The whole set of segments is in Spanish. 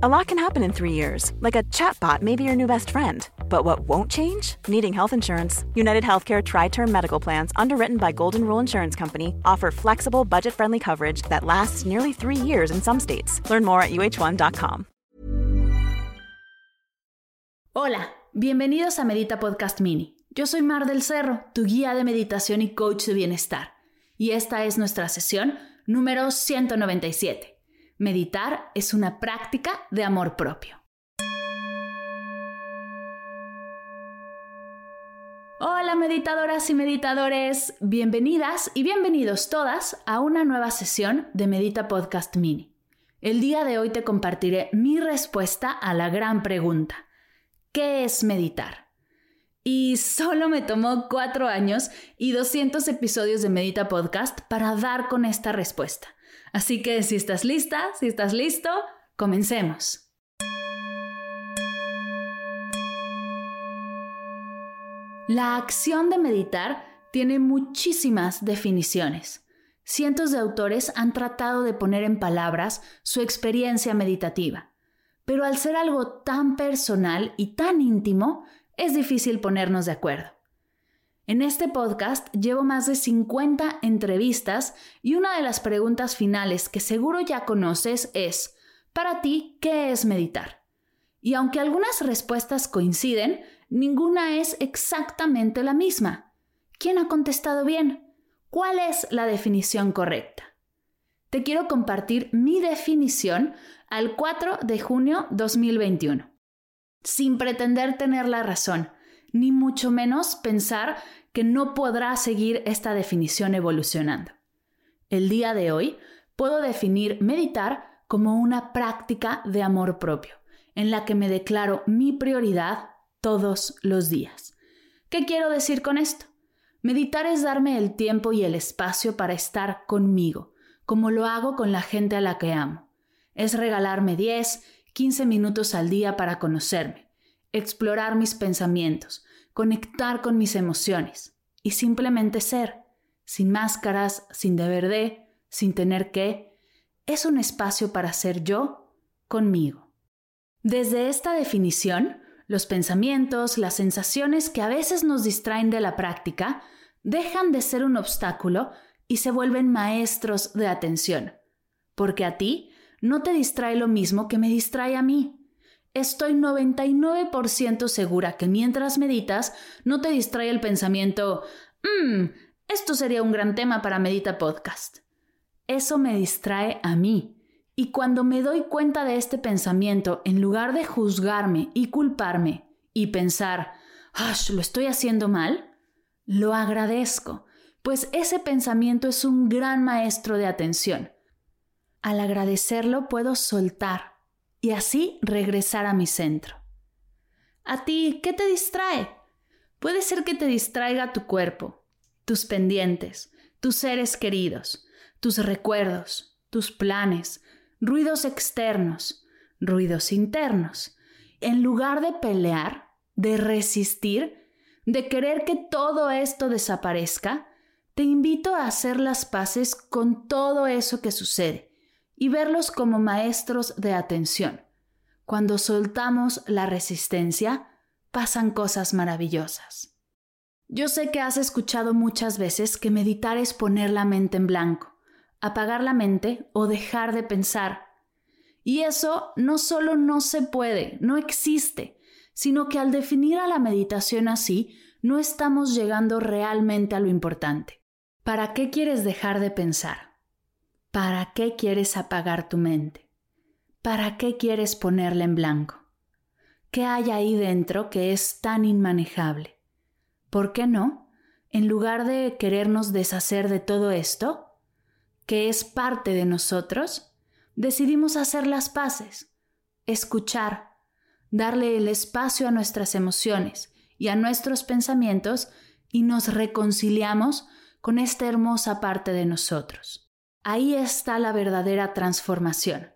A lot can happen in three years, like a chatbot may be your new best friend. But what won't change? Needing health insurance. United Healthcare Tri Term Medical Plans, underwritten by Golden Rule Insurance Company, offer flexible, budget friendly coverage that lasts nearly three years in some states. Learn more at uh1.com. Hola, bienvenidos a Medita Podcast Mini. Yo soy Mar del Cerro, tu guía de meditación y coach de bienestar. Y esta es nuestra sesión número 197. Meditar es una práctica de amor propio. Hola meditadoras y meditadores, bienvenidas y bienvenidos todas a una nueva sesión de Medita Podcast Mini. El día de hoy te compartiré mi respuesta a la gran pregunta, ¿qué es meditar? Y solo me tomó cuatro años y 200 episodios de Medita Podcast para dar con esta respuesta. Así que si estás lista, si estás listo, comencemos. La acción de meditar tiene muchísimas definiciones. Cientos de autores han tratado de poner en palabras su experiencia meditativa, pero al ser algo tan personal y tan íntimo, es difícil ponernos de acuerdo. En este podcast llevo más de 50 entrevistas y una de las preguntas finales que seguro ya conoces es, para ti, ¿qué es meditar? Y aunque algunas respuestas coinciden, ninguna es exactamente la misma. ¿Quién ha contestado bien? ¿Cuál es la definición correcta? Te quiero compartir mi definición al 4 de junio 2021, sin pretender tener la razón, ni mucho menos pensar que no podrá seguir esta definición evolucionando. El día de hoy puedo definir meditar como una práctica de amor propio, en la que me declaro mi prioridad todos los días. ¿Qué quiero decir con esto? Meditar es darme el tiempo y el espacio para estar conmigo, como lo hago con la gente a la que amo. Es regalarme 10, 15 minutos al día para conocerme, explorar mis pensamientos, conectar con mis emociones y simplemente ser, sin máscaras, sin deber de, sin tener que. Es un espacio para ser yo conmigo. Desde esta definición, los pensamientos, las sensaciones que a veces nos distraen de la práctica, dejan de ser un obstáculo y se vuelven maestros de atención. Porque a ti no te distrae lo mismo que me distrae a mí. Estoy 99% segura que mientras meditas no te distrae el pensamiento, mmm, esto sería un gran tema para Medita Podcast. Eso me distrae a mí. Y cuando me doy cuenta de este pensamiento, en lugar de juzgarme y culparme y pensar, ¡Ash, lo estoy haciendo mal! Lo agradezco, pues ese pensamiento es un gran maestro de atención. Al agradecerlo puedo soltar y así regresar a mi centro. ¿A ti qué te distrae? Puede ser que te distraiga tu cuerpo, tus pendientes, tus seres queridos, tus recuerdos, tus planes, ruidos externos, ruidos internos. En lugar de pelear, de resistir, de querer que todo esto desaparezca, te invito a hacer las paces con todo eso que sucede y verlos como maestros de atención. Cuando soltamos la resistencia, pasan cosas maravillosas. Yo sé que has escuchado muchas veces que meditar es poner la mente en blanco, apagar la mente o dejar de pensar. Y eso no solo no se puede, no existe, sino que al definir a la meditación así, no estamos llegando realmente a lo importante. ¿Para qué quieres dejar de pensar? ¿Para qué quieres apagar tu mente? ¿Para qué quieres ponerla en blanco? ¿Qué hay ahí dentro que es tan inmanejable? ¿Por qué no? En lugar de querernos deshacer de todo esto, que es parte de nosotros, decidimos hacer las paces, escuchar, darle el espacio a nuestras emociones y a nuestros pensamientos y nos reconciliamos con esta hermosa parte de nosotros. Ahí está la verdadera transformación.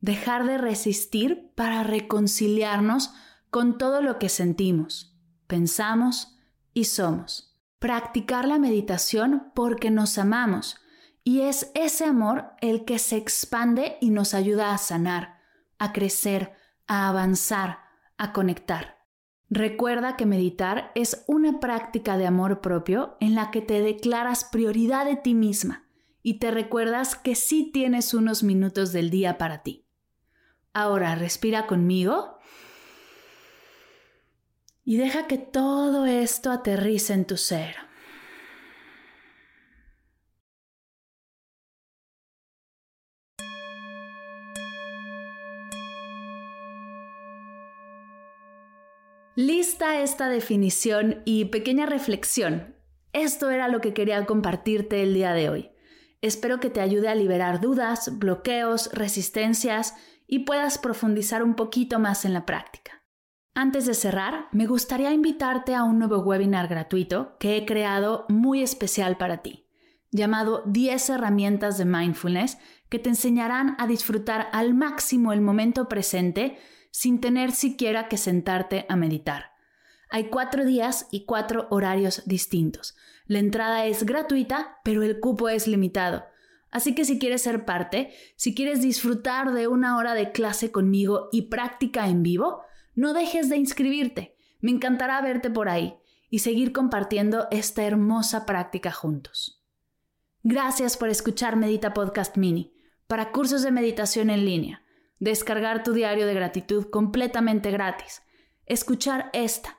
Dejar de resistir para reconciliarnos con todo lo que sentimos, pensamos y somos. Practicar la meditación porque nos amamos y es ese amor el que se expande y nos ayuda a sanar, a crecer, a avanzar, a conectar. Recuerda que meditar es una práctica de amor propio en la que te declaras prioridad de ti misma y te recuerdas que sí tienes unos minutos del día para ti. Ahora respira conmigo y deja que todo esto aterrice en tu ser. Lista esta definición y pequeña reflexión. Esto era lo que quería compartirte el día de hoy. Espero que te ayude a liberar dudas, bloqueos, resistencias y puedas profundizar un poquito más en la práctica. Antes de cerrar, me gustaría invitarte a un nuevo webinar gratuito que he creado muy especial para ti, llamado 10 herramientas de mindfulness que te enseñarán a disfrutar al máximo el momento presente sin tener siquiera que sentarte a meditar. Hay cuatro días y cuatro horarios distintos. La entrada es gratuita, pero el cupo es limitado. Así que si quieres ser parte, si quieres disfrutar de una hora de clase conmigo y práctica en vivo, no dejes de inscribirte. Me encantará verte por ahí y seguir compartiendo esta hermosa práctica juntos. Gracias por escuchar Medita Podcast Mini para cursos de meditación en línea descargar tu diario de gratitud completamente gratis, escuchar esta